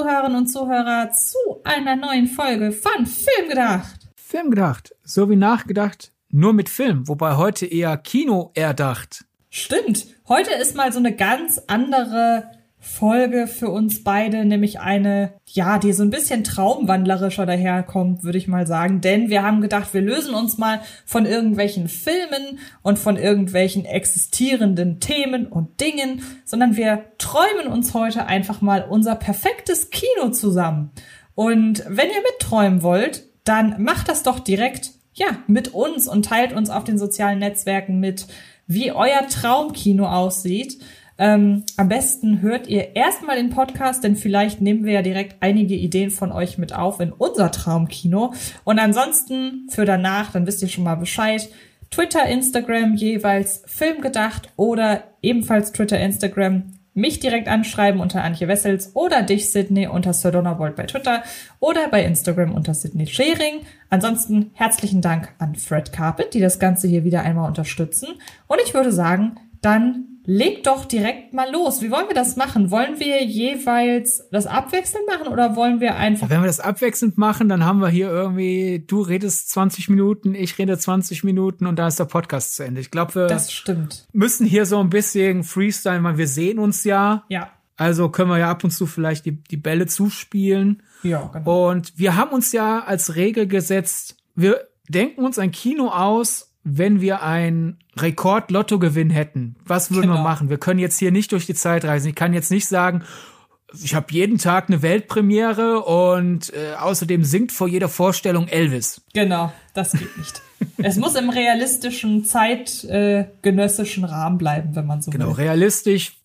Zuhörerinnen und Zuhörer, zu einer neuen Folge von Film gedacht. Film gedacht, so wie nachgedacht, nur mit Film, wobei heute eher Kino erdacht. Stimmt, heute ist mal so eine ganz andere Folge für uns beide, nämlich eine, ja, die so ein bisschen traumwandlerischer daherkommt, würde ich mal sagen. Denn wir haben gedacht, wir lösen uns mal von irgendwelchen Filmen und von irgendwelchen existierenden Themen und Dingen, sondern wir träumen uns heute einfach mal unser perfektes Kino zusammen. Und wenn ihr mitträumen wollt, dann macht das doch direkt, ja, mit uns und teilt uns auf den sozialen Netzwerken mit, wie euer Traumkino aussieht. Ähm, am besten hört ihr erstmal den Podcast, denn vielleicht nehmen wir ja direkt einige Ideen von euch mit auf in unser Traumkino. Und ansonsten für danach, dann wisst ihr schon mal Bescheid. Twitter, Instagram jeweils Filmgedacht oder ebenfalls Twitter, Instagram mich direkt anschreiben unter Antje Wessels oder dich, Sydney, unter Sir Donnerbold bei Twitter oder bei Instagram unter Sydney Schering. Ansonsten herzlichen Dank an Fred Carpet, die das Ganze hier wieder einmal unterstützen. Und ich würde sagen, dann leg doch direkt mal los. Wie wollen wir das machen? Wollen wir jeweils das abwechselnd machen oder wollen wir einfach. Wenn wir das abwechselnd machen, dann haben wir hier irgendwie, du redest 20 Minuten, ich rede 20 Minuten und da ist der Podcast zu Ende. Ich glaube, wir das stimmt. müssen hier so ein bisschen Freestyle, weil wir sehen uns ja. Ja. Also können wir ja ab und zu vielleicht die, die Bälle zuspielen. Ja, genau. Und wir haben uns ja als Regel gesetzt, wir denken uns ein Kino aus, wenn wir ein Rekord-Lottogewinn hätten, was würden Genau. wir machen? Wir können jetzt hier nicht durch die Zeit reisen. Ich kann jetzt nicht sagen, ich habe jeden Tag eine Weltpremiere und äh, außerdem singt vor jeder Vorstellung Elvis. Genau, das geht nicht. es muss im realistischen, zeitgenössischen Rahmen bleiben, wenn man so Genau, will. realistisch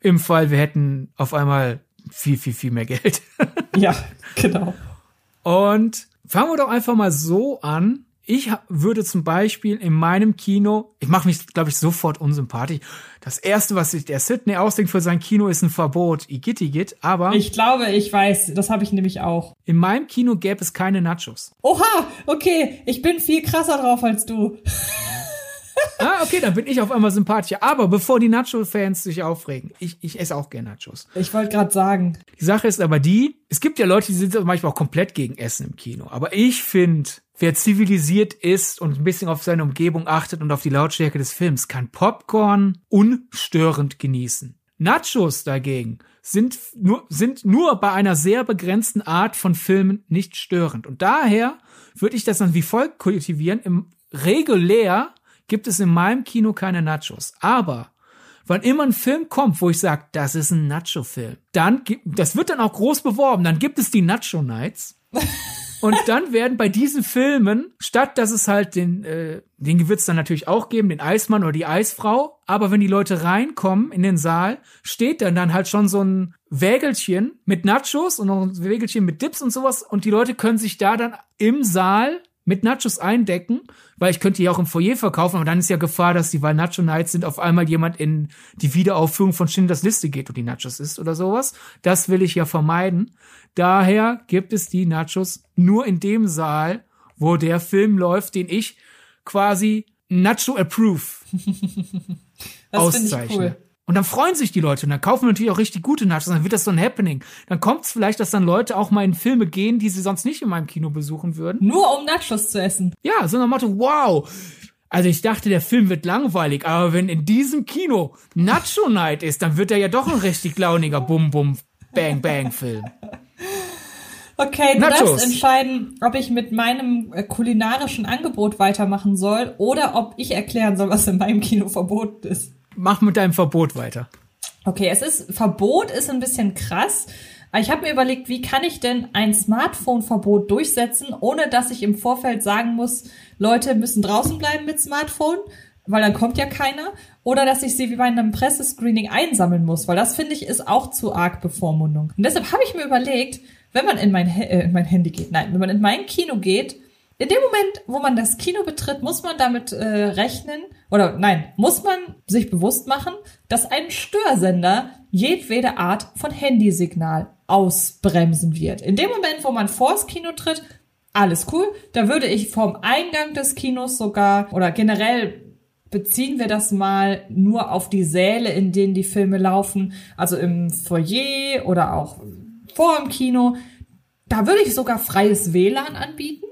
im Fall, wir hätten auf einmal viel, viel, viel mehr Geld. Ja, genau. Und fangen wir doch einfach mal so an. Ich würde zum Beispiel in meinem Kino, ich mache mich, glaube ich, sofort unsympathisch. Das erste, was sich der Sydney ausdenkt für sein Kino, ist ein Verbot. Igitt, igitt. Aber Ich glaube, ich weiß, das habe ich nämlich auch. in meinem Kino gäbe es keine Nachos. Oha, okay, ich bin viel krasser drauf als du. Ah, okay, dann bin ich auf einmal sympathischer. Aber bevor die Nacho-Fans sich aufregen, ich, ich esse auch gerne Nachos. Ich wollte gerade sagen, Die Sache ist aber die, es gibt ja Leute, die sind manchmal auch komplett gegen Essen im Kino. Aber ich finde, wer zivilisiert ist und ein bisschen auf seine Umgebung achtet und auf die Lautstärke des Films, kann Popcorn unstörend genießen. Nachos dagegen sind nur, sind nur bei einer sehr begrenzten Art von Filmen nicht störend. Und daher würde ich das dann wie folgt kultivieren. Im regulär gibt es in meinem Kino keine Nachos. Aber wann immer ein Film kommt, wo ich sage, das ist ein Nacho-Film, dann das wird dann auch groß beworben, dann gibt es die Nacho Nights. Und dann werden bei diesen Filmen, statt dass es halt den, äh, den es dann natürlich auch geben, den Eismann oder die Eisfrau, aber wenn die Leute reinkommen in den Saal, steht dann dann halt schon so ein Wägelchen mit Nachos und noch ein Wägelchen mit Dips und sowas und die Leute können sich da dann im Saal mit Nachos eindecken, weil ich könnte die auch im Foyer verkaufen, aber dann ist ja Gefahr, dass die, weil Nacho Nights sind, auf einmal jemand in die Wiederaufführung von Schindlers Liste geht und die Nachos isst oder sowas. Das will ich ja vermeiden. Daher gibt es die Nachos nur in dem Saal, wo der Film läuft, den ich quasi Nacho Approve auszeichne. cool. Und dann freuen sich die Leute und dann kaufen wir natürlich auch richtig gute Nachos. Dann wird das so ein Happening. Dann kommt es vielleicht, dass dann Leute auch mal in Filme gehen, die sie sonst nicht in meinem Kino besuchen würden. Nur um Nachos zu essen. Ja, so nach dem Motto, wow. Also ich dachte, der Film wird langweilig, aber wenn in diesem Kino Nacho Night ist, dann wird er ja doch ein richtig launiger Bum Bum Bang Bang Film. Okay, du Nachos. darfst entscheiden, ob ich mit meinem äh, kulinarischen Angebot weitermachen soll oder ob ich erklären soll, was in meinem Kino verboten ist. Mach mit deinem Verbot weiter. Okay, es ist Verbot ist ein bisschen krass. Ich habe mir überlegt, wie kann ich denn ein Smartphone-Verbot durchsetzen, ohne dass ich im Vorfeld sagen muss, Leute müssen draußen bleiben mit Smartphone, weil dann kommt ja keiner, oder dass ich sie wie bei einem Pressescreening einsammeln muss, weil das finde ich ist auch zu arg Bevormundung. Und deshalb habe ich mir überlegt, wenn man in mein, äh, in mein Handy geht, nein, wenn man in mein Kino geht, in dem Moment, wo man das Kino betritt, muss man damit äh, rechnen, oder nein, muss man sich bewusst machen, dass ein Störsender jedwede Art von Handysignal ausbremsen wird. In dem Moment, wo man vors Kino tritt, alles cool. Da würde ich vom Eingang des Kinos sogar oder generell beziehen wir das mal nur auf die Säle, in denen die Filme laufen, also im Foyer oder auch vor dem Kino. Da würde ich sogar freies WLAN anbieten.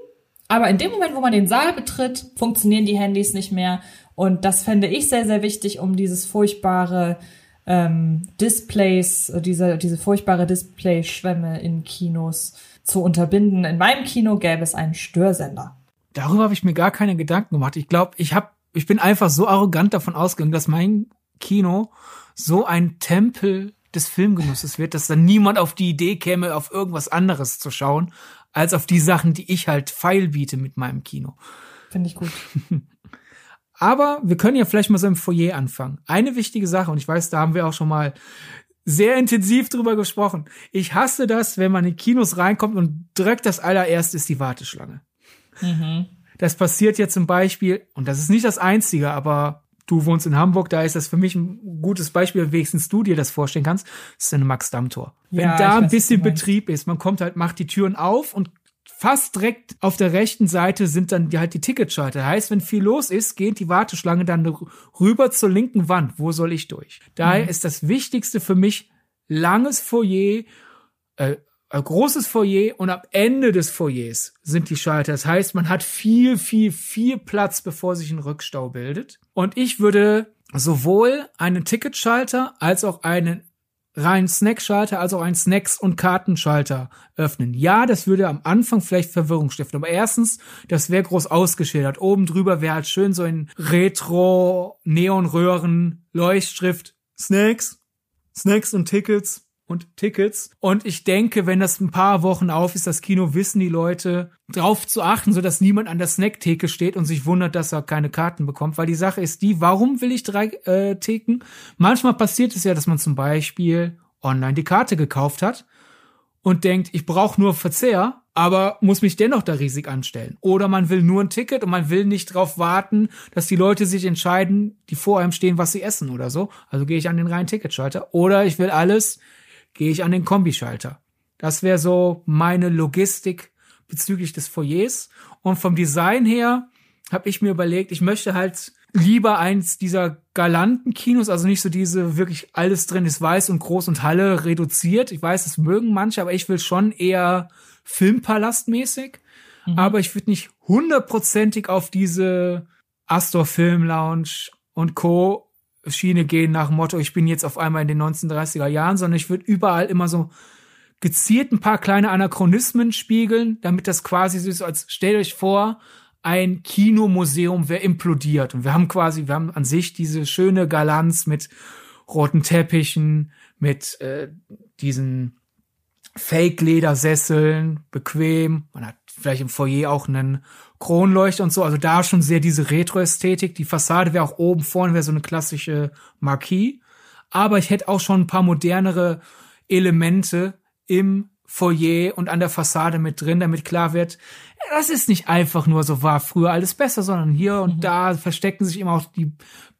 Aber in dem Moment, wo man den Saal betritt, funktionieren die Handys nicht mehr. Und das fände ich sehr, sehr wichtig, um dieses furchtbare ähm, Displays, diese, diese furchtbare Displayschwemme in Kinos zu unterbinden. In meinem Kino gäbe es einen Störsender. Darüber habe ich mir gar keine Gedanken gemacht. Ich glaube, ich habe, ich bin einfach so arrogant davon ausgegangen, dass mein Kino so ein Tempel des Filmgenusses wird, dass dann niemand auf die Idee käme, auf irgendwas anderes zu schauen, als auf die Sachen, die ich halt feil biete mit meinem Kino. Finde ich gut. Aber wir können ja vielleicht mal so im Foyer anfangen. Eine wichtige Sache, und ich weiß, da haben wir auch schon mal sehr intensiv drüber gesprochen. Ich hasse das, wenn man in Kinos reinkommt und direkt das allererste ist die Warteschlange. Mhm. Das passiert ja zum Beispiel, und das ist nicht das einzige, aber du wohnst in Hamburg, da ist das für mich ein gutes Beispiel, wenigstens du dir das vorstellen kannst, das ist eine Max-Damm-Tor. Wenn ja, da ein weiß, bisschen Betrieb ist, man kommt halt, macht die Türen auf und fast direkt auf der rechten Seite sind dann die, halt die Ticketschalter. Heißt, wenn viel los ist, geht die Warteschlange dann rüber zur linken Wand. Wo soll ich durch? Daher mhm. ist das Wichtigste für mich langes Foyer, äh, ein großes Foyer und am Ende des Foyers sind die Schalter. Das heißt, man hat viel, viel, viel Platz, bevor sich ein Rückstau bildet. Und ich würde sowohl einen Ticketschalter als auch einen rein Snackschalter als auch einen Snacks- und Kartenschalter öffnen. Ja, das würde am Anfang vielleicht Verwirrung stiften, aber erstens, das wäre groß ausgeschildert. Oben drüber wäre halt schön so ein Retro-Neonröhren-Leuchtschrift Snacks, Snacks und Tickets und Tickets. Und ich denke, wenn das ein paar Wochen auf ist, das Kino, wissen die Leute, drauf zu achten, so dass niemand an der Snacktheke steht und sich wundert, dass er keine Karten bekommt. Weil die Sache ist die, warum will ich drei äh, Theken? Manchmal passiert es ja, dass man zum Beispiel online die Karte gekauft hat und denkt, ich brauche nur Verzehr, aber muss mich dennoch da riesig anstellen. Oder man will nur ein Ticket und man will nicht darauf warten, dass die Leute sich entscheiden, die vor einem stehen, was sie essen oder so. Also gehe ich an den reinen Ticketschalter. Oder ich will alles gehe ich an den Kombischalter. Das wäre so meine Logistik bezüglich des Foyers. Und vom Design her habe ich mir überlegt, ich möchte halt lieber eins dieser galanten Kinos, also nicht so diese wirklich alles drin ist weiß und groß und Halle reduziert. Ich weiß, das mögen manche, aber ich will schon eher Filmpalastmäßig. Mhm. Aber ich würde nicht hundertprozentig auf diese Astor Film Lounge und Co. Schiene gehen nach dem Motto, ich bin jetzt auf einmal in den 1930er Jahren, sondern ich würde überall immer so gezielt ein paar kleine Anachronismen spiegeln, damit das quasi so ist, als stellt euch vor, ein Kinomuseum wäre implodiert. Und wir haben quasi, wir haben an sich diese schöne Galanz mit roten Teppichen, mit äh, diesen Fake-Ledersesseln, bequem. Man hat vielleicht im Foyer auch einen Kronleuchter und so. Also da schon sehr diese Retro-Ästhetik. Die Fassade wäre auch oben vorne wäre so eine klassische Marquis. Aber ich hätte auch schon ein paar modernere Elemente im Foyer und an der Fassade mit drin, damit klar wird, das ist nicht einfach nur so war früher alles besser, sondern hier und mhm. da verstecken sich immer auch die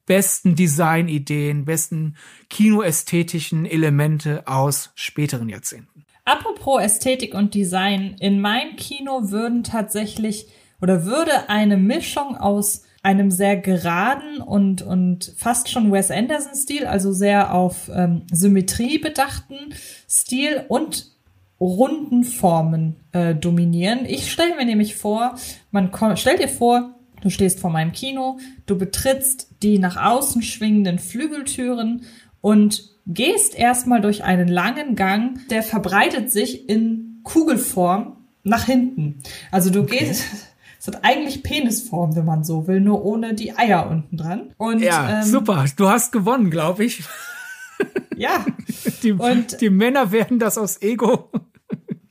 besten Designideen, besten kinoästhetischen Elemente aus späteren Jahrzehnten. Apropos Ästhetik und Design, in meinem Kino würden tatsächlich oder würde eine Mischung aus einem sehr geraden und, und fast schon Wes Anderson-Stil, also sehr auf ähm, Symmetrie bedachten Stil und runden Formen äh, dominieren. Ich stelle mir nämlich vor, man stell dir vor, du stehst vor meinem Kino, du betrittst die nach außen schwingenden Flügeltüren und gehst erstmal durch einen langen Gang, der verbreitet sich in Kugelform nach hinten. Also du okay. gehst es hat eigentlich Penisform, wenn man so will, nur ohne die Eier unten dran. Und, ja, ähm, super. Du hast gewonnen, glaube ich. Ja. Die, und, die Männer werden das aus Ego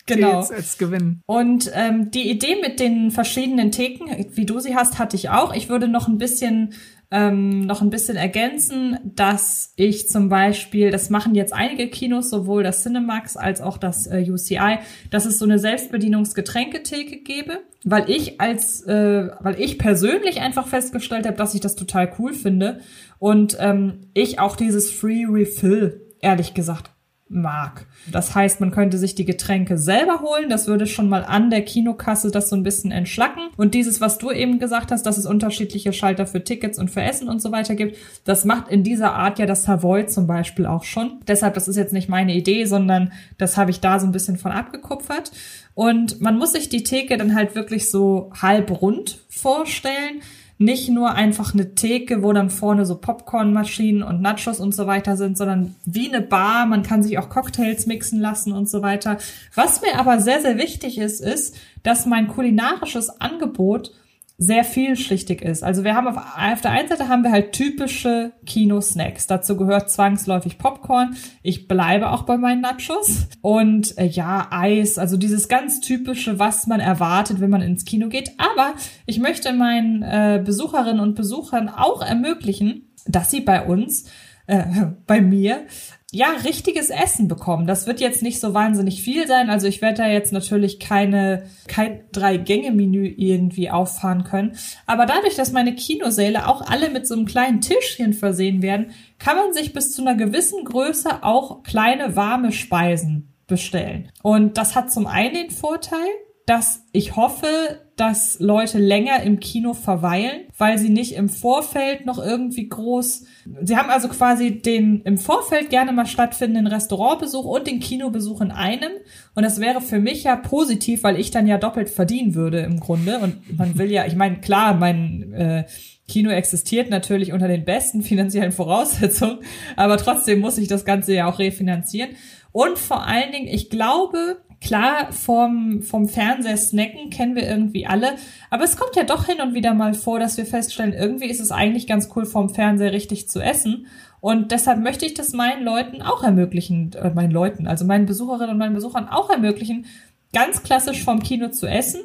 genau. Jetzt als gewinnen. Und ähm, die Idee mit den verschiedenen Theken, wie du sie hast, hatte ich auch. Ich würde noch ein bisschen ähm, noch ein bisschen ergänzen, dass ich zum Beispiel, das machen jetzt einige Kinos, sowohl das Cinemax als auch das äh, UCI, dass es so eine Selbstbedienungsgetränketheke gebe, weil ich als, äh, weil ich persönlich einfach festgestellt habe, dass ich das total cool finde und ähm, ich auch dieses Free Refill ehrlich gesagt mag. Das heißt, man könnte sich die Getränke selber holen. Das würde schon mal an der Kinokasse das so ein bisschen entschlacken. Und dieses, was du eben gesagt hast, dass es unterschiedliche Schalter für Tickets und für Essen und so weiter gibt, das macht in dieser Art ja das Savoy zum Beispiel auch schon. Deshalb, das ist jetzt nicht meine Idee, sondern das habe ich da so ein bisschen von abgekupfert. Und man muss sich die Theke dann halt wirklich so halb rund vorstellen nicht nur einfach eine Theke, wo dann vorne so Popcornmaschinen und Nachos und so weiter sind, sondern wie eine Bar. Man kann sich auch Cocktails mixen lassen und so weiter. Was mir aber sehr, sehr wichtig ist, ist, dass mein kulinarisches Angebot sehr vielschichtig ist. Also wir haben auf, auf der einen Seite haben wir halt typische Kino-Snacks. Dazu gehört zwangsläufig Popcorn. Ich bleibe auch bei meinen Nachos. Und äh, ja, Eis, also dieses ganz typische, was man erwartet, wenn man ins Kino geht. Aber ich möchte meinen äh, Besucherinnen und Besuchern auch ermöglichen, dass sie bei uns äh, bei mir ja, richtiges Essen bekommen. Das wird jetzt nicht so wahnsinnig viel sein. Also ich werde da jetzt natürlich keine, kein Drei-Gänge-Menü irgendwie auffahren können. Aber dadurch, dass meine Kinosäle auch alle mit so einem kleinen Tischchen versehen werden, kann man sich bis zu einer gewissen Größe auch kleine warme Speisen bestellen. Und das hat zum einen den Vorteil, dass ich hoffe, dass Leute länger im Kino verweilen, weil sie nicht im Vorfeld noch irgendwie groß. Sie haben also quasi den im Vorfeld gerne mal stattfindenden Restaurantbesuch und den Kinobesuch in einem. Und das wäre für mich ja positiv, weil ich dann ja doppelt verdienen würde im Grunde. Und man will ja, ich meine, klar, mein äh, Kino existiert natürlich unter den besten finanziellen Voraussetzungen, aber trotzdem muss ich das Ganze ja auch refinanzieren. Und vor allen Dingen, ich glaube, Klar, vom, vom Fernseher snacken kennen wir irgendwie alle, aber es kommt ja doch hin und wieder mal vor, dass wir feststellen, irgendwie ist es eigentlich ganz cool, vom Fernseher richtig zu essen. Und deshalb möchte ich das meinen Leuten auch ermöglichen, äh, meinen Leuten, also meinen Besucherinnen und meinen Besuchern auch ermöglichen, ganz klassisch vom Kino zu essen,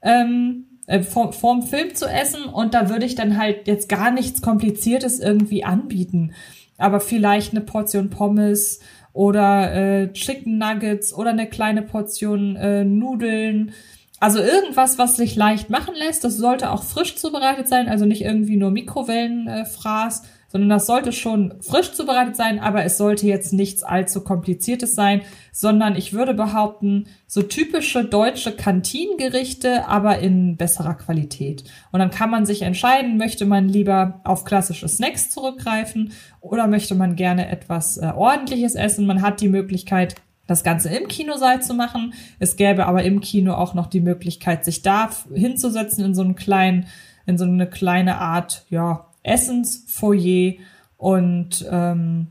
ähm, äh, vom, vom Film zu essen. Und da würde ich dann halt jetzt gar nichts Kompliziertes irgendwie anbieten. Aber vielleicht eine Portion Pommes, oder äh, Chicken Nuggets oder eine kleine Portion äh, Nudeln. Also irgendwas, was sich leicht machen lässt. Das sollte auch frisch zubereitet sein, also nicht irgendwie nur Mikrowellenfraß, äh, sondern das sollte schon frisch zubereitet sein, aber es sollte jetzt nichts allzu kompliziertes sein, sondern ich würde behaupten, so typische deutsche Kantinengerichte, aber in besserer Qualität. Und dann kann man sich entscheiden, möchte man lieber auf klassische Snacks zurückgreifen oder möchte man gerne etwas äh, ordentliches essen. Man hat die Möglichkeit, das Ganze im Kinosaal zu machen. Es gäbe aber im Kino auch noch die Möglichkeit, sich da hinzusetzen in so einen kleinen, in so eine kleine Art, ja, Essensfoyer und ähm,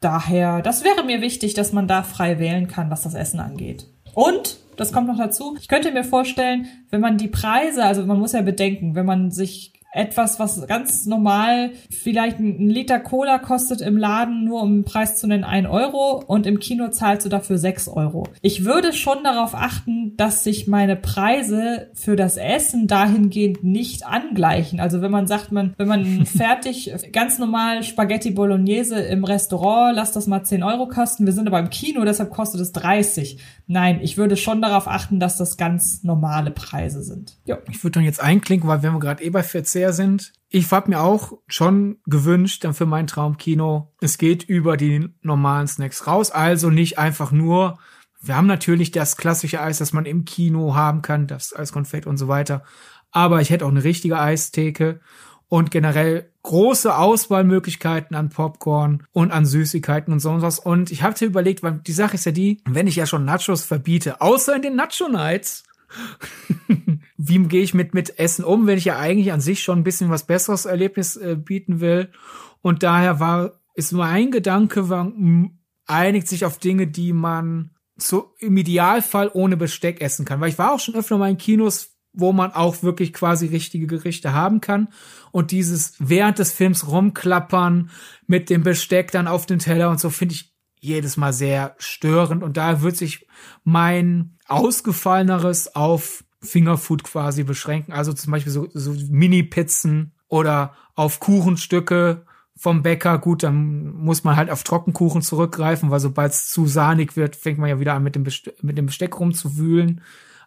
daher, das wäre mir wichtig, dass man da frei wählen kann, was das Essen angeht. Und das kommt noch dazu. Ich könnte mir vorstellen, wenn man die Preise, also man muss ja bedenken, wenn man sich etwas, was ganz normal vielleicht ein Liter Cola kostet im Laden, nur um den Preis zu nennen, ein Euro und im Kino zahlst du dafür sechs Euro. Ich würde schon darauf achten, dass sich meine Preise für das Essen dahingehend nicht angleichen. Also wenn man sagt, man, wenn man fertig, ganz normal Spaghetti Bolognese im Restaurant, lass das mal zehn Euro kosten. Wir sind aber im Kino, deshalb kostet es 30. Nein, ich würde schon darauf achten, dass das ganz normale Preise sind. Ja. Ich würde dann jetzt einklinken, weil wenn wir gerade eh bei Verzehr sind, ich habe mir auch schon gewünscht, dann für mein Traumkino, es geht über die normalen Snacks raus, also nicht einfach nur, wir haben natürlich das klassische Eis, das man im Kino haben kann, das Eiskonfekt und so weiter, aber ich hätte auch eine richtige Eistheke und generell große Auswahlmöglichkeiten an Popcorn und an Süßigkeiten und so was. Und ich habe überlegt, weil die Sache ist ja die, wenn ich ja schon Nachos verbiete, außer in den Nacho Nights, wie gehe ich mit, mit Essen um, wenn ich ja eigentlich an sich schon ein bisschen was besseres Erlebnis äh, bieten will. Und daher war, ist nur ein Gedanke, war, einigt sich auf Dinge, die man so im Idealfall ohne Besteck essen kann. Weil ich war auch schon öfter mal in Kinos, wo man auch wirklich quasi richtige Gerichte haben kann. Und dieses während des Films rumklappern mit dem Besteck dann auf den Teller und so finde ich jedes Mal sehr störend. Und da wird sich mein ausgefalleneres auf Fingerfood quasi beschränken. Also zum Beispiel so, so Mini-Pizzen oder auf Kuchenstücke vom Bäcker. Gut, dann muss man halt auf Trockenkuchen zurückgreifen, weil sobald es zu sahnig wird, fängt man ja wieder an mit dem, Besteck, mit dem Besteck rumzuwühlen.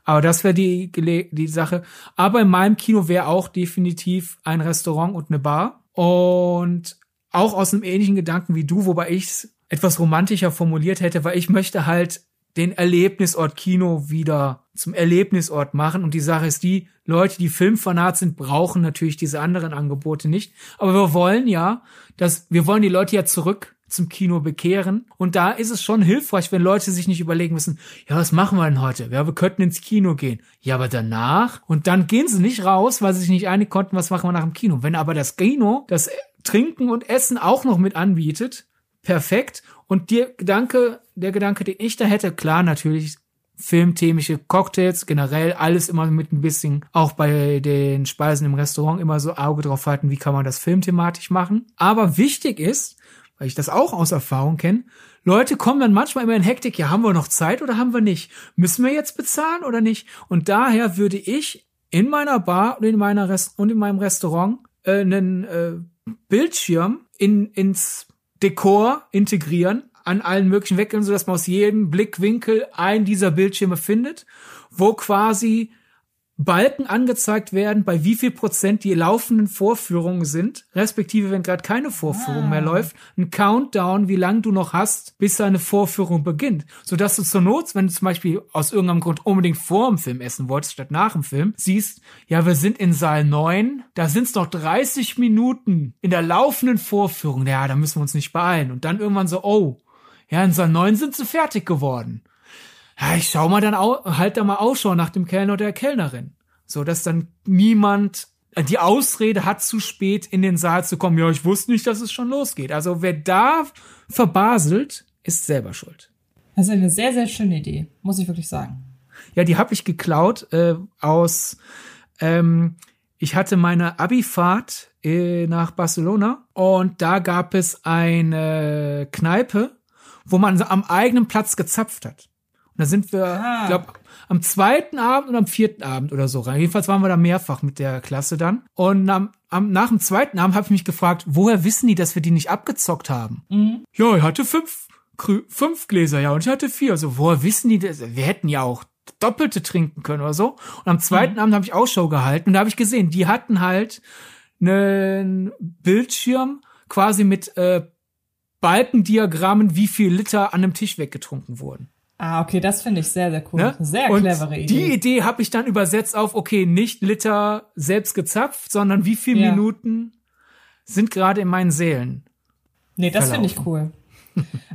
Aber das wäre die, die Sache. Aber in meinem Kino wäre auch definitiv ein Restaurant und eine Bar. Und auch aus einem ähnlichen Gedanken wie du, wobei ich etwas romantischer formuliert hätte, weil ich möchte halt den Erlebnisort Kino wieder zum Erlebnisort machen. Und die Sache ist die, Leute, die Filmfanat sind, brauchen natürlich diese anderen Angebote nicht. Aber wir wollen ja, dass, wir wollen die Leute ja zurück zum Kino bekehren. Und da ist es schon hilfreich, wenn Leute sich nicht überlegen müssen, ja, was machen wir denn heute? Ja, wir könnten ins Kino gehen. Ja, aber danach? Und dann gehen sie nicht raus, weil sie sich nicht einig konnten, was machen wir nach dem Kino. Wenn aber das Kino das Trinken und Essen auch noch mit anbietet, perfekt. Und der Gedanke, der Gedanke, den ich da hätte, klar, natürlich filmthemische Cocktails, generell alles immer mit ein bisschen, auch bei den Speisen im Restaurant immer so Auge drauf halten, wie kann man das filmthematisch machen. Aber wichtig ist, weil ich das auch aus Erfahrung kenne, Leute kommen dann manchmal immer in Hektik, ja, haben wir noch Zeit oder haben wir nicht? Müssen wir jetzt bezahlen oder nicht? Und daher würde ich in meiner Bar und in meiner Rest und in meinem Restaurant äh, einen äh, Bildschirm in, ins Dekor integrieren, an allen möglichen Weckeln, so dass man aus jedem Blickwinkel einen dieser Bildschirme findet, wo quasi Balken angezeigt werden, bei wie viel Prozent die laufenden Vorführungen sind, respektive wenn gerade keine Vorführung ah. mehr läuft, ein Countdown, wie lang du noch hast, bis eine Vorführung beginnt, sodass du zur Not, wenn du zum Beispiel aus irgendeinem Grund unbedingt vor dem Film essen wolltest statt nach dem Film, siehst, ja, wir sind in Saal 9, da sind es noch 30 Minuten in der laufenden Vorführung, ja, da müssen wir uns nicht beeilen. Und dann irgendwann so, oh, ja, in Saal 9 sind sie fertig geworden ja, ich schau mal dann auch, halt da mal Ausschau nach dem Kellner oder der Kellnerin. So dass dann niemand äh, die Ausrede hat, zu spät in den Saal zu kommen. Ja, ich wusste nicht, dass es schon losgeht. Also wer da verbaselt, ist selber schuld. Das ist eine sehr, sehr schöne Idee, muss ich wirklich sagen. Ja, die habe ich geklaut äh, aus. Ähm, ich hatte meine Abifahrt äh, nach Barcelona und da gab es eine Kneipe, wo man am eigenen Platz gezapft hat. Da sind wir, ah. glaube am zweiten Abend und am vierten Abend oder so rein. Jedenfalls waren wir da mehrfach mit der Klasse dann. Und am, am, nach dem zweiten Abend habe ich mich gefragt, woher wissen die, dass wir die nicht abgezockt haben? Mhm. Ja, ich hatte fünf, fünf Gläser, ja, und ich hatte vier. Also, woher wissen die das? Wir hätten ja auch doppelte trinken können oder so. Und am zweiten mhm. Abend habe ich Ausschau gehalten und da habe ich gesehen, die hatten halt einen Bildschirm quasi mit äh, Balkendiagrammen, wie viel Liter an einem Tisch weggetrunken wurden. Ah, okay, das finde ich sehr, sehr cool. Ne? Sehr und clevere Idee. Die Idee habe ich dann übersetzt auf, okay, nicht Liter selbst gezapft, sondern wie viele ja. Minuten sind gerade in meinen Sälen. Nee, das finde ich cool.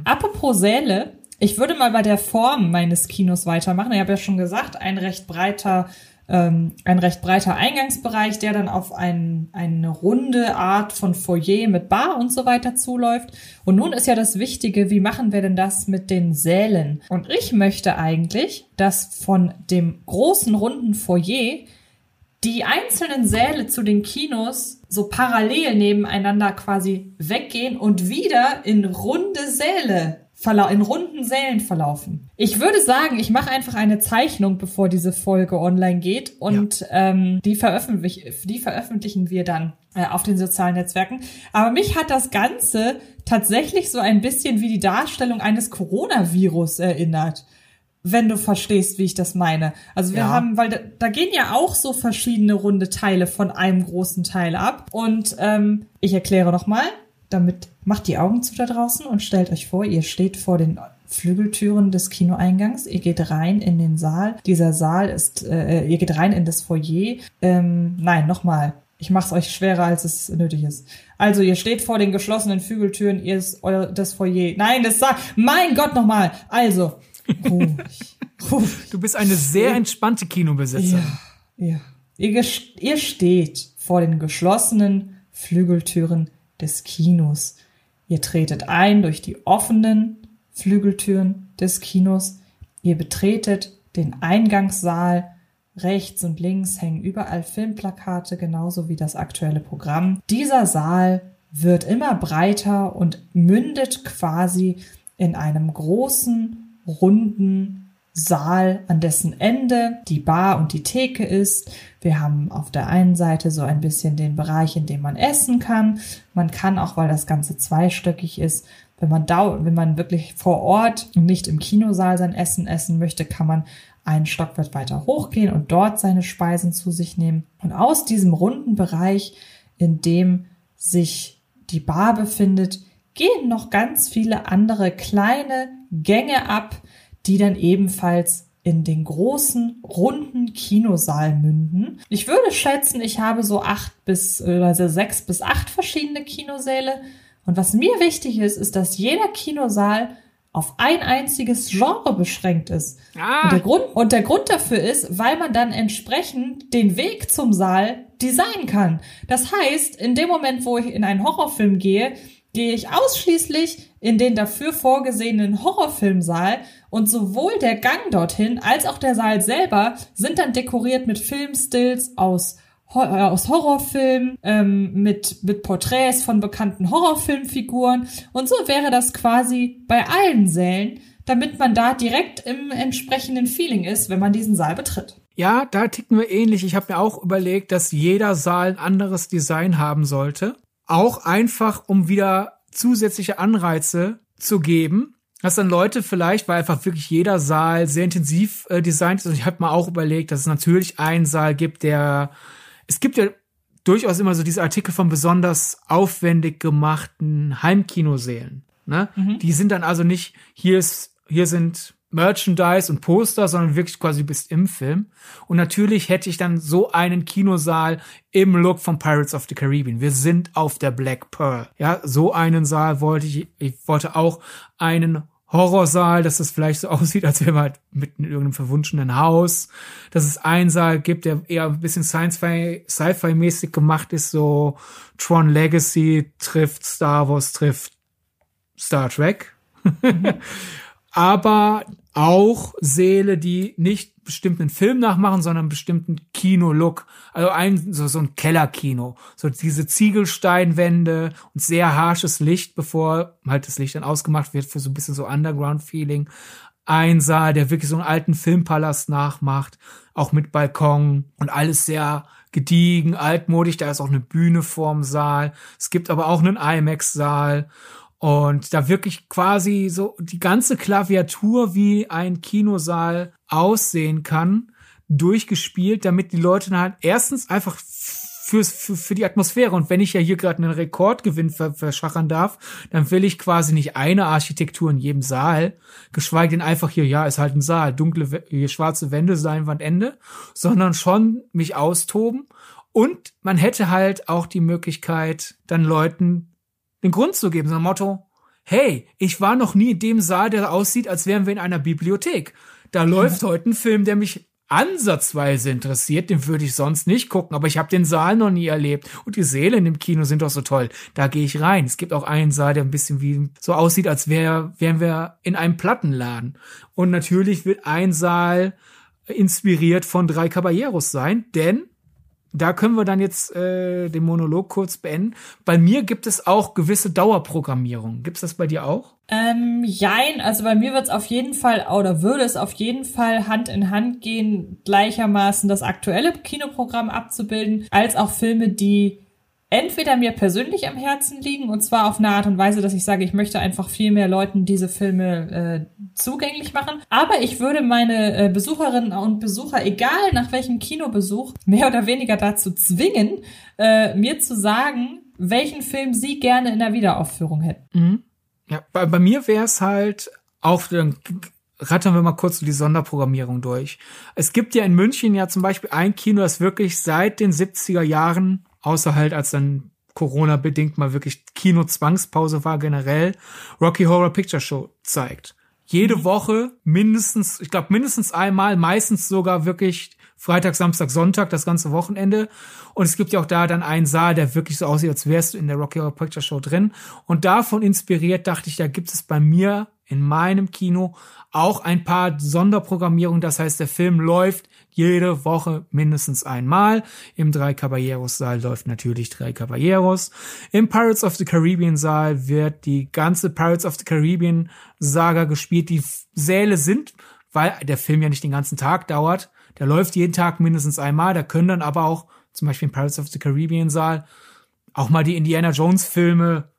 Apropos Säle, ich würde mal bei der Form meines Kinos weitermachen. Ich habe ja schon gesagt, ein recht breiter ähm, ein recht breiter Eingangsbereich, der dann auf ein, eine runde Art von Foyer mit Bar und so weiter zuläuft. Und nun ist ja das Wichtige, wie machen wir denn das mit den Sälen? Und ich möchte eigentlich, dass von dem großen runden Foyer die einzelnen Säle zu den Kinos so parallel nebeneinander quasi weggehen und wieder in runde Säle in runden Sälen verlaufen. Ich würde sagen, ich mache einfach eine Zeichnung, bevor diese Folge online geht und ja. ähm, die, veröffentlich die veröffentlichen wir dann äh, auf den sozialen Netzwerken. Aber mich hat das Ganze tatsächlich so ein bisschen wie die Darstellung eines Coronavirus erinnert wenn du verstehst, wie ich das meine. Also wir ja. haben, weil da, da, gehen ja auch so verschiedene runde Teile von einem großen Teil ab. Und ähm, ich erkläre nochmal damit macht die Augen zu da draußen und stellt euch vor, ihr steht vor den Flügeltüren des Kinoeingangs. Ihr geht rein in den Saal. Dieser Saal ist, äh, ihr geht rein in das Foyer. Ähm, nein, nochmal. Ich mache es euch schwerer, als es nötig ist. Also, ihr steht vor den geschlossenen Flügeltüren. Ihr ist euer, das Foyer. Nein, das sagt. Mein Gott, nochmal. Also, ruhig, ruhig. Du bist eine sehr entspannte Kinobesitzer. Ja, ja. Ihr, ihr steht vor den geschlossenen Flügeltüren des Kinos. Ihr tretet ein durch die offenen Flügeltüren des Kinos. Ihr betretet den Eingangssaal. Rechts und links hängen überall Filmplakate, genauso wie das aktuelle Programm. Dieser Saal wird immer breiter und mündet quasi in einem großen, runden Saal, an dessen Ende die Bar und die Theke ist. Wir haben auf der einen Seite so ein bisschen den Bereich, in dem man essen kann. Man kann auch, weil das Ganze zweistöckig ist, wenn man da, wenn man wirklich vor Ort und nicht im Kinosaal sein Essen essen möchte, kann man einen Stockwerk weiter hochgehen und dort seine Speisen zu sich nehmen. Und aus diesem runden Bereich, in dem sich die Bar befindet, gehen noch ganz viele andere kleine Gänge ab, die dann ebenfalls in den großen, runden Kinosaal münden. Ich würde schätzen, ich habe so acht bis, also sechs bis acht verschiedene Kinosäle. Und was mir wichtig ist, ist, dass jeder Kinosaal auf ein einziges Genre beschränkt ist. Ah. Und, der Grund, und der Grund dafür ist, weil man dann entsprechend den Weg zum Saal designen kann. Das heißt, in dem Moment, wo ich in einen Horrorfilm gehe, gehe ich ausschließlich in den dafür vorgesehenen Horrorfilmsaal und sowohl der Gang dorthin als auch der Saal selber sind dann dekoriert mit Filmstills aus äh, aus Horrorfilmen, ähm, mit, mit Porträts von bekannten Horrorfilmfiguren. Und so wäre das quasi bei allen Sälen, damit man da direkt im entsprechenden Feeling ist, wenn man diesen Saal betritt. Ja, da ticken wir ähnlich. Ich habe mir auch überlegt, dass jeder Saal ein anderes Design haben sollte. Auch einfach, um wieder zusätzliche Anreize zu geben, dass dann Leute vielleicht, weil einfach wirklich jeder Saal sehr intensiv äh, designt ist. Und ich habe mir auch überlegt, dass es natürlich einen Saal gibt, der es gibt ja durchaus immer so diese Artikel von besonders aufwendig gemachten Heimkinosälen. Ne? Mhm. Die sind dann also nicht, hier ist, hier sind Merchandise und Poster, sondern wirklich quasi bist im Film. Und natürlich hätte ich dann so einen Kinosaal im Look von Pirates of the Caribbean. Wir sind auf der Black Pearl. Ja, so einen Saal wollte ich. Ich wollte auch einen Horrorsaal, dass das vielleicht so aussieht, als wäre man halt mitten in irgendeinem verwunschenen Haus. Dass es einen Saal gibt, der eher ein bisschen Sci-Fi-mäßig gemacht ist, so Tron Legacy trifft Star Wars, trifft Star Trek. Aber auch Seele, die nicht bestimmten Film nachmachen, sondern bestimmten Kino-Look. Also ein, so, so ein Kellerkino. So diese Ziegelsteinwände und sehr harsches Licht, bevor halt das Licht dann ausgemacht wird für so ein bisschen so Underground-Feeling. Ein Saal, der wirklich so einen alten Filmpalast nachmacht, auch mit Balkon und alles sehr gediegen, altmodisch. Da ist auch eine Bühne vorm Saal. Es gibt aber auch einen IMAX-Saal und da wirklich quasi so die ganze Klaviatur wie ein Kinosaal aussehen kann, durchgespielt, damit die Leute halt erstens einfach fürs, für, für die Atmosphäre. Und wenn ich ja hier gerade einen Rekordgewinn verschachern darf, dann will ich quasi nicht eine Architektur in jedem Saal, geschweige denn einfach hier, ja, ist halt ein Saal, dunkle, schwarze Wände, Leinwand, Ende, sondern schon mich austoben. Und man hätte halt auch die Möglichkeit, dann Leuten den Grund zu geben, so ein Motto, hey, ich war noch nie in dem Saal, der aussieht, als wären wir in einer Bibliothek. Da läuft heute ein Film, der mich ansatzweise interessiert, den würde ich sonst nicht gucken, aber ich habe den Saal noch nie erlebt und die Säle in dem Kino sind doch so toll. Da gehe ich rein. Es gibt auch einen Saal, der ein bisschen wie so aussieht, als wär, wären wir in einem Plattenladen. Und natürlich wird ein Saal inspiriert von drei Caballeros sein, denn da können wir dann jetzt äh, den Monolog kurz beenden. Bei mir gibt es auch gewisse Dauerprogrammierung. Gibt es das bei dir auch? Ähm, jein, also bei mir wird es auf jeden Fall oder würde es auf jeden Fall Hand in Hand gehen, gleichermaßen das aktuelle Kinoprogramm abzubilden, als auch Filme, die entweder mir persönlich am Herzen liegen und zwar auf eine Art und Weise, dass ich sage, ich möchte einfach viel mehr Leuten diese Filme äh, zugänglich machen. Aber ich würde meine äh, Besucherinnen und Besucher, egal nach welchem Kinobesuch, mehr oder weniger dazu zwingen, äh, mir zu sagen, welchen Film sie gerne in der Wiederaufführung hätten. Mhm. Ja, bei, bei mir wäre es halt auch dann rattern wir mal kurz die Sonderprogrammierung durch. Es gibt ja in München ja zum Beispiel ein Kino, das wirklich seit den 70er Jahren außer halt als dann Corona bedingt mal wirklich Kino-Zwangspause war generell, Rocky Horror Picture Show zeigt. Jede. Woche mindestens, ich glaube mindestens einmal, meistens sogar wirklich Freitag, Samstag, Sonntag, das ganze Wochenende. Und es gibt ja auch da dann einen Saal, der wirklich so aussieht, als wärst du in der Rocky Horror Picture Show drin. Und davon inspiriert dachte ich, da gibt es bei mir in meinem Kino auch ein paar Sonderprogrammierungen. Das heißt, der Film läuft jede Woche mindestens einmal. Im Drei Caballeros Saal läuft natürlich Drei Caballeros. Im Pirates of the Caribbean Saal wird die ganze Pirates of the Caribbean Saga gespielt. Die Säle sind, weil der Film ja nicht den ganzen Tag dauert, der läuft jeden Tag mindestens einmal. Da können dann aber auch zum Beispiel im Pirates of the Caribbean Saal auch mal die Indiana Jones Filme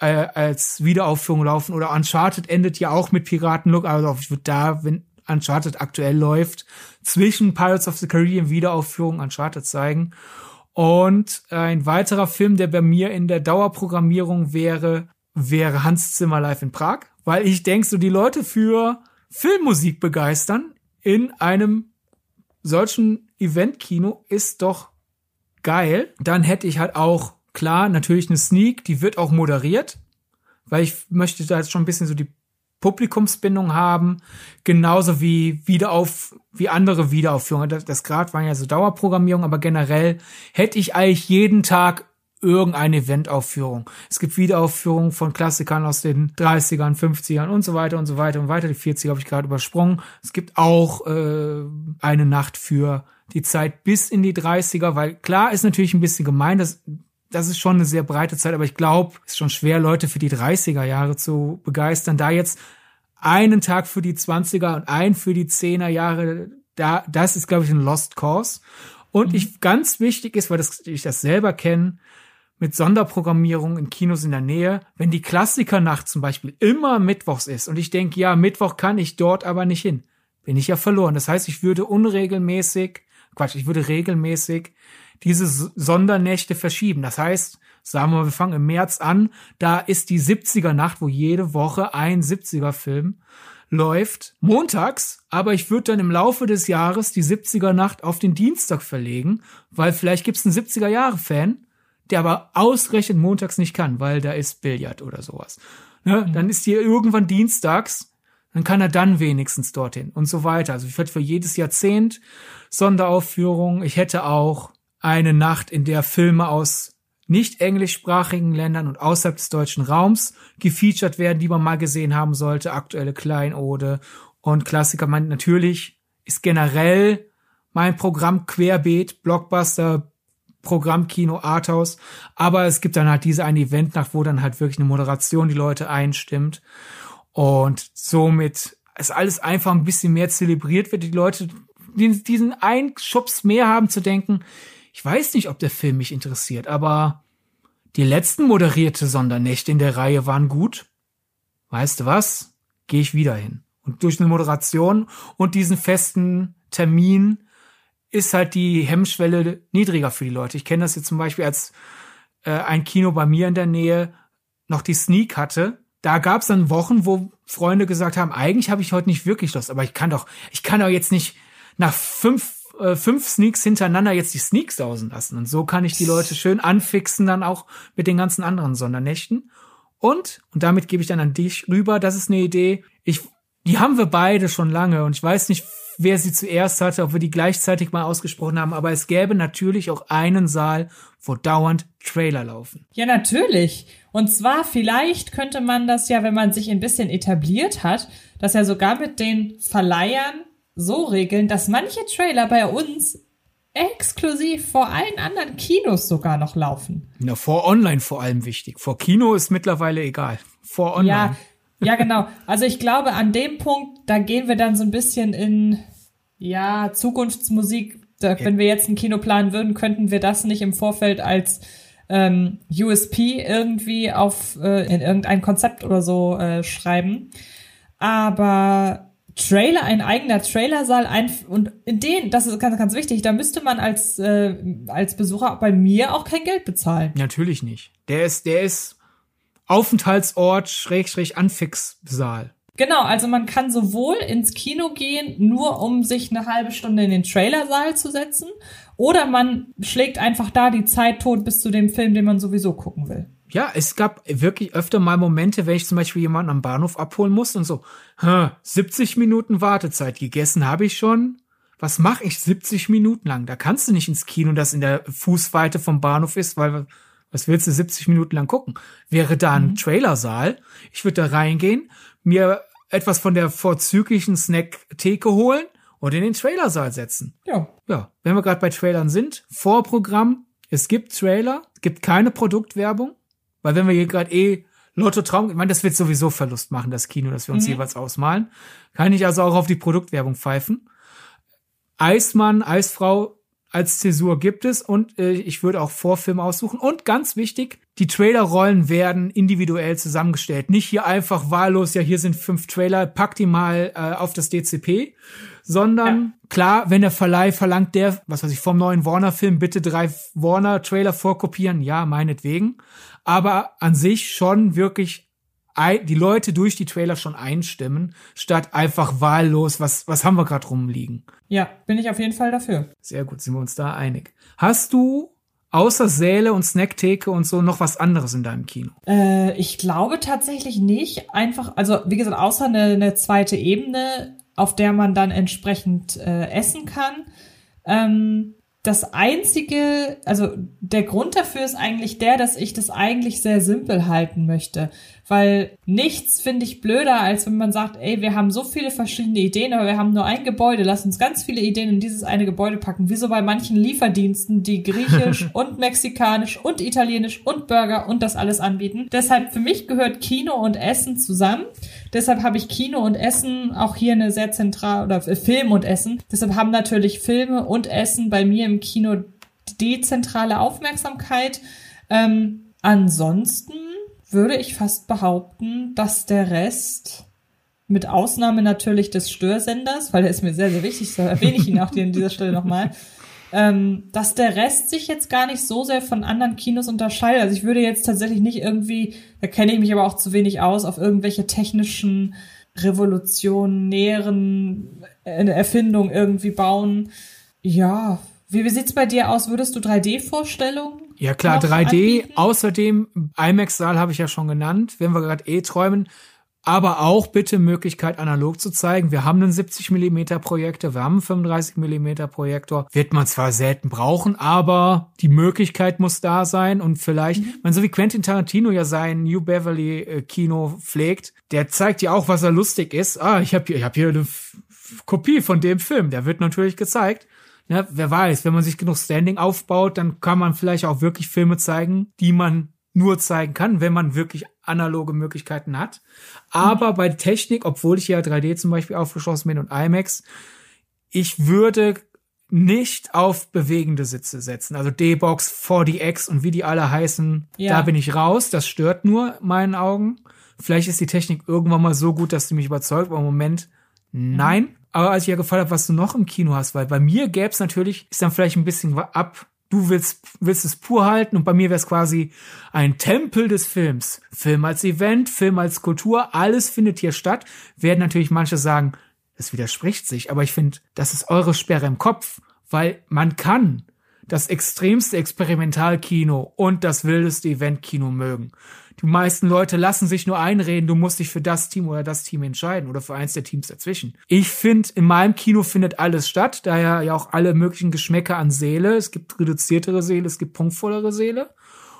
äh, als Wiederaufführung laufen oder Uncharted endet ja auch mit Piratenlook, also ich würde da, wenn Uncharted aktuell läuft, zwischen Pirates of the Caribbean Wiederaufführung Uncharted zeigen. Und ein weiterer Film, der bei mir in der Dauerprogrammierung wäre, wäre Hans Zimmer live in Prag, weil ich denke, so die Leute für Filmmusik begeistern in einem solchen Eventkino ist doch geil. Dann hätte ich halt auch, klar, natürlich eine Sneak, die wird auch moderiert, weil ich möchte da jetzt schon ein bisschen so die Publikumsbindung haben, genauso wie Wiederauf, wie andere Wiederaufführungen. Das, das gerade waren ja so Dauerprogrammierung, aber generell hätte ich eigentlich jeden Tag irgendeine Eventaufführung. Es gibt Wiederaufführungen von Klassikern aus den 30ern, 50ern und so weiter und so weiter und weiter. Die 40er habe ich gerade übersprungen. Es gibt auch äh, eine Nacht für die Zeit bis in die 30er, weil klar ist natürlich ein bisschen gemein, dass das ist schon eine sehr breite Zeit, aber ich glaube, es ist schon schwer, Leute für die 30er Jahre zu begeistern. Da jetzt einen Tag für die 20er und einen für die 10er Jahre, da, das ist, glaube ich, ein Lost Cause. Und mhm. ich, ganz wichtig ist, weil das, ich das selber kenne, mit Sonderprogrammierung in Kinos in der Nähe, wenn die Klassikernacht zum Beispiel immer mittwochs ist und ich denke, ja, Mittwoch kann ich dort aber nicht hin, bin ich ja verloren. Das heißt, ich würde unregelmäßig, Quatsch, ich würde regelmäßig diese Sondernächte verschieben. Das heißt, sagen wir mal, wir fangen im März an, da ist die 70er Nacht, wo jede Woche ein 70er Film läuft, montags, aber ich würde dann im Laufe des Jahres die 70er Nacht auf den Dienstag verlegen, weil vielleicht gibt's einen 70er Jahre Fan, der aber ausgerechnet montags nicht kann, weil da ist Billard oder sowas. Ne? Mhm. Dann ist hier irgendwann dienstags, dann kann er dann wenigstens dorthin und so weiter. Also ich werde für jedes Jahrzehnt Sonderaufführungen. Ich hätte auch eine Nacht, in der Filme aus nicht englischsprachigen Ländern und außerhalb des deutschen Raums gefeatured werden, die man mal gesehen haben sollte. Aktuelle Kleinode und Klassiker. Man, natürlich ist generell mein Programm querbeet, Blockbuster, Programmkino, Arthouse. Aber es gibt dann halt diese eine Eventnacht, wo dann halt wirklich eine Moderation die Leute einstimmt. Und somit ist alles einfach ein bisschen mehr zelebriert wird. Die Leute diesen einen Schubs mehr haben zu denken, ich weiß nicht, ob der Film mich interessiert, aber die letzten moderierte Sondernächte in der Reihe waren gut. Weißt du was? Gehe ich wieder hin. Und durch eine Moderation und diesen festen Termin ist halt die Hemmschwelle niedriger für die Leute. Ich kenne das jetzt zum Beispiel, als äh, ein Kino bei mir in der Nähe noch die Sneak hatte. Da gab es dann Wochen, wo Freunde gesagt haben, eigentlich habe ich heute nicht wirklich Lust, aber ich kann doch, ich kann doch jetzt nicht nach fünf äh, fünf Sneaks hintereinander jetzt die Sneaks sausen lassen. Und so kann ich die Leute schön anfixen, dann auch mit den ganzen anderen Sondernächten. Und, und damit gebe ich dann an dich rüber, das ist eine Idee. Ich, die haben wir beide schon lange und ich weiß nicht, wer sie zuerst hatte, ob wir die gleichzeitig mal ausgesprochen haben, aber es gäbe natürlich auch einen Saal, wo dauernd Trailer laufen. Ja, natürlich. Und zwar vielleicht könnte man das ja, wenn man sich ein bisschen etabliert hat, dass ja sogar mit den Verleihern so regeln, dass manche Trailer bei uns exklusiv vor allen anderen Kinos sogar noch laufen. Na, vor Online vor allem wichtig. Vor Kino ist mittlerweile egal. Vor Online. Ja, ja, genau. Also ich glaube, an dem Punkt, da gehen wir dann so ein bisschen in, ja, Zukunftsmusik. Da, ja. Wenn wir jetzt ein Kino planen würden, könnten wir das nicht im Vorfeld als ähm, USP irgendwie auf äh, in irgendein Konzept oder so äh, schreiben. Aber Trailer, ein eigener Trailersaal ein und in den, das ist ganz, ganz wichtig, da müsste man als, äh, als Besucher bei mir auch kein Geld bezahlen. Natürlich nicht. Der ist, der ist Aufenthaltsort, Schrägstrich, Anfixsaal. Genau, also man kann sowohl ins Kino gehen, nur um sich eine halbe Stunde in den Trailersaal zu setzen, oder man schlägt einfach da die Zeit tot bis zu dem Film, den man sowieso gucken will. Ja, es gab wirklich öfter mal Momente, wenn ich zum Beispiel jemanden am Bahnhof abholen muss und so, 70 Minuten Wartezeit, gegessen habe ich schon. Was mache ich 70 Minuten lang? Da kannst du nicht ins Kino, das in der Fußweite vom Bahnhof ist, weil was willst du 70 Minuten lang gucken? Wäre da ein mhm. Trailersaal, ich würde da reingehen, mir etwas von der vorzüglichen Snack-Theke holen und in den Trailersaal setzen. Ja. Ja, wenn wir gerade bei Trailern sind, Vorprogramm, es gibt Trailer, es gibt keine Produktwerbung, weil wenn wir hier gerade eh Lotto Traum, ich meine, das wird sowieso Verlust machen, das Kino, das wir uns mhm. jeweils ausmalen. Kann ich also auch auf die Produktwerbung pfeifen. Eismann, Eisfrau als Zäsur gibt es und äh, ich würde auch Vorfilme aussuchen. Und ganz wichtig, die Trailerrollen werden individuell zusammengestellt. Nicht hier einfach wahllos, ja, hier sind fünf Trailer, pack die mal äh, auf das DCP, sondern ja. klar, wenn der Verleih verlangt, der, was weiß ich, vom neuen Warner-Film bitte drei Warner-Trailer vorkopieren, ja, meinetwegen. Aber an sich schon wirklich die Leute durch die Trailer schon einstimmen, statt einfach wahllos, was, was haben wir gerade rumliegen. Ja, bin ich auf jeden Fall dafür. Sehr gut, sind wir uns da einig. Hast du außer Säle und Snacktheke und so noch was anderes in deinem Kino? Äh, ich glaube tatsächlich nicht. Einfach, also wie gesagt, außer eine, eine zweite Ebene, auf der man dann entsprechend äh, essen kann. Ähm, das einzige, also der Grund dafür ist eigentlich der, dass ich das eigentlich sehr simpel halten möchte. Weil nichts finde ich blöder, als wenn man sagt, ey, wir haben so viele verschiedene Ideen, aber wir haben nur ein Gebäude, lass uns ganz viele Ideen in dieses eine Gebäude packen. Wie so bei manchen Lieferdiensten, die griechisch und mexikanisch und italienisch und Burger und das alles anbieten. Deshalb für mich gehört Kino und Essen zusammen. Deshalb habe ich Kino und Essen auch hier eine sehr zentral oder Film und Essen. Deshalb haben natürlich Filme und Essen bei mir im Kino die zentrale Aufmerksamkeit. Ähm, ansonsten würde ich fast behaupten, dass der Rest, mit Ausnahme natürlich des Störsenders, weil der ist mir sehr, sehr wichtig, so erwähne ich ihn auch an dieser Stelle nochmal, ähm, dass der Rest sich jetzt gar nicht so sehr von anderen Kinos unterscheidet. Also ich würde jetzt tatsächlich nicht irgendwie, da kenne ich mich aber auch zu wenig aus, auf irgendwelche technischen revolutionären Erfindungen irgendwie bauen. Ja, wie, wie sieht's bei dir aus? Würdest du 3D-Vorstellungen ja klar, 3D. Anbieten? Außerdem, IMAX-Saal habe ich ja schon genannt, wenn wir gerade eh träumen. Aber auch bitte Möglichkeit, analog zu zeigen. Wir haben einen 70 Millimeter Projektor, wir haben einen 35 Millimeter Projektor. Wird man zwar selten brauchen, aber die Möglichkeit muss da sein. Und vielleicht, mhm. man so wie Quentin Tarantino ja sein New Beverly äh, Kino pflegt, der zeigt ja auch, was er lustig ist. Ah, ich habe hier, ich hab hier eine Kopie von dem Film. Der wird natürlich gezeigt ne, wer weiß, wenn man sich genug Standing aufbaut, dann kann man vielleicht auch wirklich Filme zeigen, die man nur zeigen kann, wenn man wirklich analoge Möglichkeiten hat. Aber mhm. bei Technik, obwohl ich ja 3D zum Beispiel aufgeschlossen bin und IMAX, ich würde nicht auf bewegende Sitze setzen. Also D-Box, 4DX und wie die alle heißen, ja. da bin ich raus. Das stört nur meinen Augen. Vielleicht ist die Technik irgendwann mal so gut, dass sie mich überzeugt, aber im Moment nein. Mhm. Aber als ich ja gefragt habe, was du noch im Kino hast, weil bei mir gäbe es natürlich, ist dann vielleicht ein bisschen ab, du willst, willst es pur halten und bei mir wäre es quasi ein Tempel des Films. Film als Event, Film als Kultur, alles findet hier statt. Werden natürlich manche sagen, das widerspricht sich, aber ich finde, das ist eure Sperre im Kopf, weil man kann das extremste Experimentalkino und das wildeste Eventkino mögen. Die meisten Leute lassen sich nur einreden, du musst dich für das Team oder das Team entscheiden oder für eins der Teams dazwischen. Ich finde, in meinem Kino findet alles statt, daher ja auch alle möglichen Geschmäcker an Seele. Es gibt reduziertere Seele, es gibt punktvollere Seele.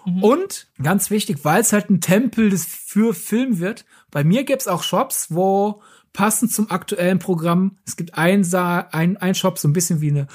Mhm. Und ganz wichtig, weil es halt ein Tempel des für Film wird, bei mir gibt's auch Shops, wo passend zum aktuellen Programm, es gibt ein, ein, ein Shop, so ein bisschen wie eine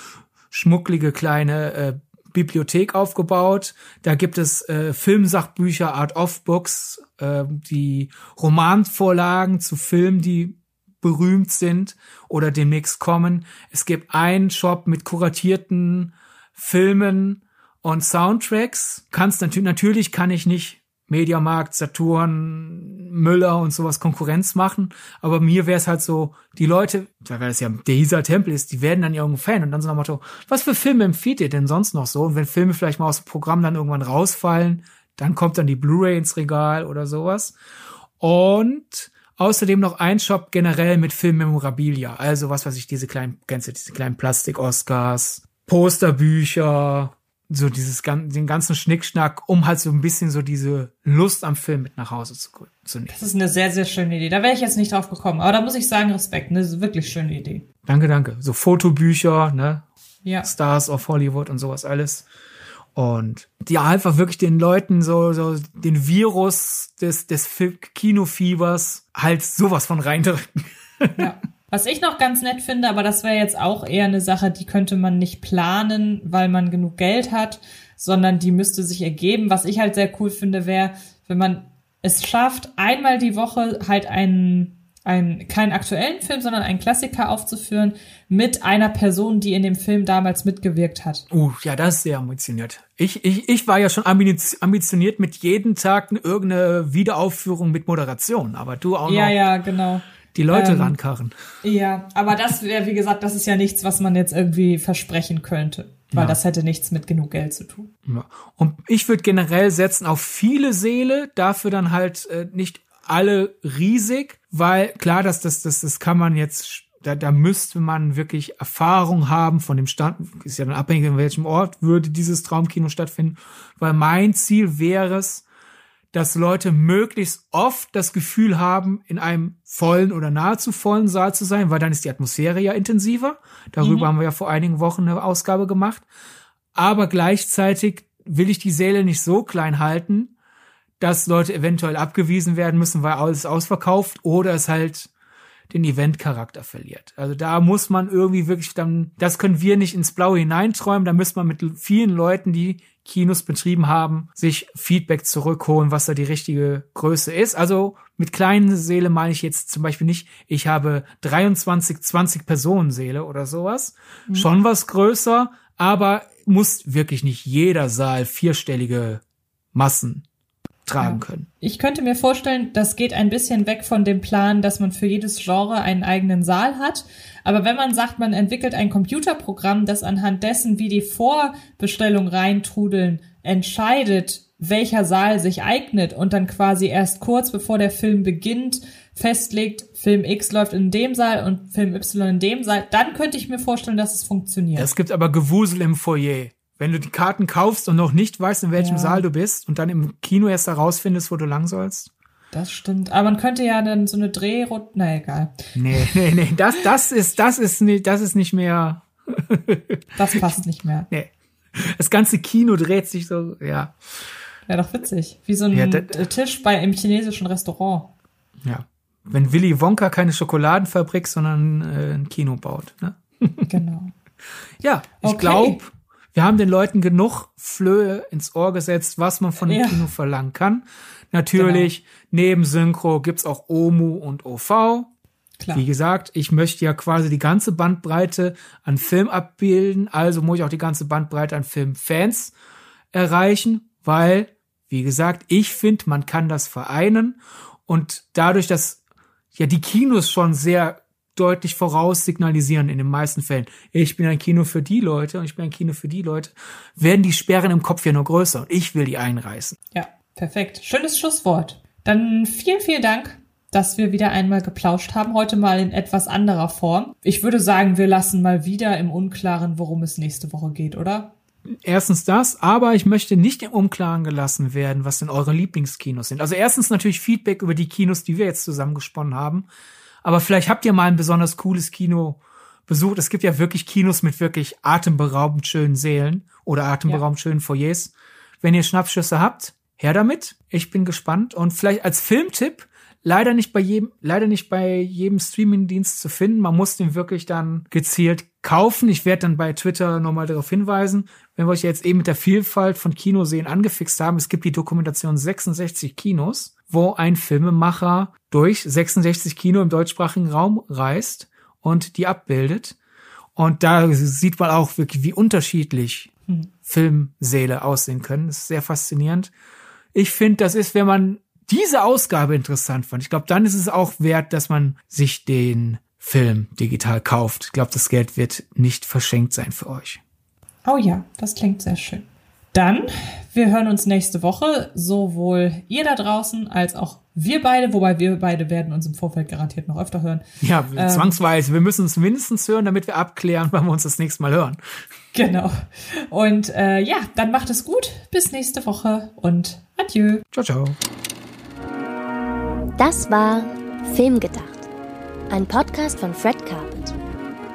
schmucklige kleine äh, Bibliothek aufgebaut. Da gibt es äh, Filmsachbücher, Art-of-Books, äh, die Romanvorlagen zu Filmen, die berühmt sind oder demnächst kommen. Es gibt einen Shop mit kuratierten Filmen und Soundtracks. Kannst natürlich, natürlich kann ich nicht Mediamarkt, Saturn, Müller und sowas Konkurrenz machen. Aber mir wäre es halt so, die Leute, weil es ja dieser Tempel ist, die werden dann irgendein Fan und dann so nach Motto, was für Filme empfiehlt ihr denn sonst noch so? Und wenn Filme vielleicht mal aus dem Programm dann irgendwann rausfallen, dann kommt dann die Blu-ray ins Regal oder sowas. Und außerdem noch ein Shop generell mit Filmmemorabilia. Also was weiß ich, diese kleinen, kennst du, diese kleinen Plastik-Oscars, Posterbücher, so dieses den ganzen Schnickschnack, um halt so ein bisschen so diese Lust am Film mit nach Hause zu, zu nehmen. Das ist eine sehr, sehr schöne Idee. Da wäre ich jetzt nicht drauf gekommen. Aber da muss ich sagen, Respekt. Ne? Das ist eine wirklich schöne Idee. Danke, danke. So Fotobücher, ne? Ja. Stars of Hollywood und sowas alles. Und ja, einfach wirklich den Leuten so, so den Virus des, des Kinofiebers halt sowas von reindrücken. Ja. Was ich noch ganz nett finde, aber das wäre jetzt auch eher eine Sache, die könnte man nicht planen, weil man genug Geld hat, sondern die müsste sich ergeben. Was ich halt sehr cool finde, wäre, wenn man es schafft, einmal die Woche halt einen, einen, keinen aktuellen Film, sondern einen Klassiker aufzuführen mit einer Person, die in dem Film damals mitgewirkt hat. Uh, ja, das ist sehr ambitioniert. Ich, ich, ich war ja schon ambitioniert mit jeden Tag irgendeine Wiederaufführung mit Moderation, aber du auch noch. Ja, ja, genau Die Leute ähm, rankarren. Ja, aber das wäre, wie gesagt, das ist ja nichts, was man jetzt irgendwie versprechen könnte. Weil ja. das hätte nichts mit genug Geld zu tun. Ja. Und ich würde generell setzen auf viele Seele, dafür dann halt äh, nicht alle riesig, weil klar, dass das, das, das kann man jetzt da, da müsste man wirklich Erfahrung haben von dem Stand, ist ja dann abhängig, in welchem Ort würde dieses Traumkino stattfinden, weil mein Ziel wäre es, dass Leute möglichst oft das Gefühl haben, in einem vollen oder nahezu vollen Saal zu sein, weil dann ist die Atmosphäre ja intensiver. Darüber mhm. haben wir ja vor einigen Wochen eine Ausgabe gemacht. Aber gleichzeitig will ich die Säle nicht so klein halten, dass Leute eventuell abgewiesen werden müssen, weil alles ausverkauft oder es halt den Event-Charakter verliert. Also da muss man irgendwie wirklich dann, das können wir nicht ins Blaue hineinträumen, da müsste man mit vielen Leuten, die Kinos betrieben haben, sich Feedback zurückholen, was da die richtige Größe ist. Also mit kleinen Seele meine ich jetzt zum Beispiel nicht, ich habe 23, 20 Personen Seele oder sowas. Mhm. Schon was größer, aber muss wirklich nicht jeder Saal vierstellige Massen tragen können. Ich könnte mir vorstellen, das geht ein bisschen weg von dem Plan, dass man für jedes Genre einen eigenen Saal hat. Aber wenn man sagt, man entwickelt ein Computerprogramm, das anhand dessen, wie die Vorbestellungen reintrudeln, entscheidet, welcher Saal sich eignet und dann quasi erst kurz bevor der Film beginnt, festlegt, Film X läuft in dem Saal und Film Y in dem Saal, dann könnte ich mir vorstellen, dass es funktioniert. Es gibt aber Gewusel im Foyer. Wenn du die Karten kaufst und noch nicht weißt, in welchem ja. Saal du bist und dann im Kino erst herausfindest, wo du lang sollst. Das stimmt. Aber man könnte ja dann so eine Drehrunde, na egal. Nee, nee, nee, das, das ist, das ist nicht, das ist nicht mehr. das passt nicht mehr. Nee. Das ganze Kino dreht sich so, ja. Wäre doch witzig. Wie so ein ja, Tisch bei im chinesischen Restaurant. Ja. Wenn Willy Wonka keine Schokoladenfabrik, sondern äh, ein Kino baut, ne? Genau. ja, ich okay. glaube, wir haben den Leuten genug Flöhe ins Ohr gesetzt, was man von dem ja. Kino verlangen kann. Natürlich, genau. neben Synchro gibt's auch OMU und OV. Klar. Wie gesagt, ich möchte ja quasi die ganze Bandbreite an Film abbilden, also muss ich auch die ganze Bandbreite an Filmfans erreichen, weil, wie gesagt, ich finde, man kann das vereinen und dadurch, dass ja die Kinos schon sehr deutlich voraus signalisieren in den meisten Fällen. Ich bin ein Kino für die Leute und ich bin ein Kino für die Leute, werden die Sperren im Kopf ja nur größer und ich will die einreißen. Ja, perfekt. Schönes Schlusswort. Dann vielen, vielen Dank, dass wir wieder einmal geplauscht haben, heute mal in etwas anderer Form. Ich würde sagen, wir lassen mal wieder im Unklaren, worum es nächste Woche geht, oder? Erstens das, aber ich möchte nicht im Unklaren gelassen werden, was denn eure Lieblingskinos sind. Also erstens natürlich Feedback über die Kinos, die wir jetzt zusammengesponnen haben. Aber vielleicht habt ihr mal ein besonders cooles Kino besucht. Es gibt ja wirklich Kinos mit wirklich atemberaubend schönen Sälen oder atemberaubend ja. schönen Foyers. Wenn ihr Schnappschüsse habt, her damit. Ich bin gespannt. Und vielleicht als Filmtipp, leider nicht bei jedem, leider nicht bei jedem Streamingdienst zu finden. Man muss den wirklich dann gezielt kaufen. Ich werde dann bei Twitter nochmal darauf hinweisen, wenn wir euch jetzt eben mit der Vielfalt von Kinosehen angefixt haben. Es gibt die Dokumentation 66 Kinos wo ein Filmemacher durch 66 Kino im deutschsprachigen Raum reist und die abbildet. Und da sieht man auch wirklich, wie unterschiedlich hm. Filmsäle aussehen können. Das ist sehr faszinierend. Ich finde, das ist, wenn man diese Ausgabe interessant fand, ich glaube, dann ist es auch wert, dass man sich den Film digital kauft. Ich glaube, das Geld wird nicht verschenkt sein für euch. Oh ja, das klingt sehr schön. Dann, wir hören uns nächste Woche, sowohl ihr da draußen als auch wir beide, wobei wir beide werden uns im Vorfeld garantiert noch öfter hören. Ja, ähm, zwangsweise. Wir müssen uns mindestens hören, damit wir abklären, wann wir uns das nächste Mal hören. Genau. Und äh, ja, dann macht es gut. Bis nächste Woche und adieu. Ciao, ciao. Das war Filmgedacht. Ein Podcast von Fred Carpet.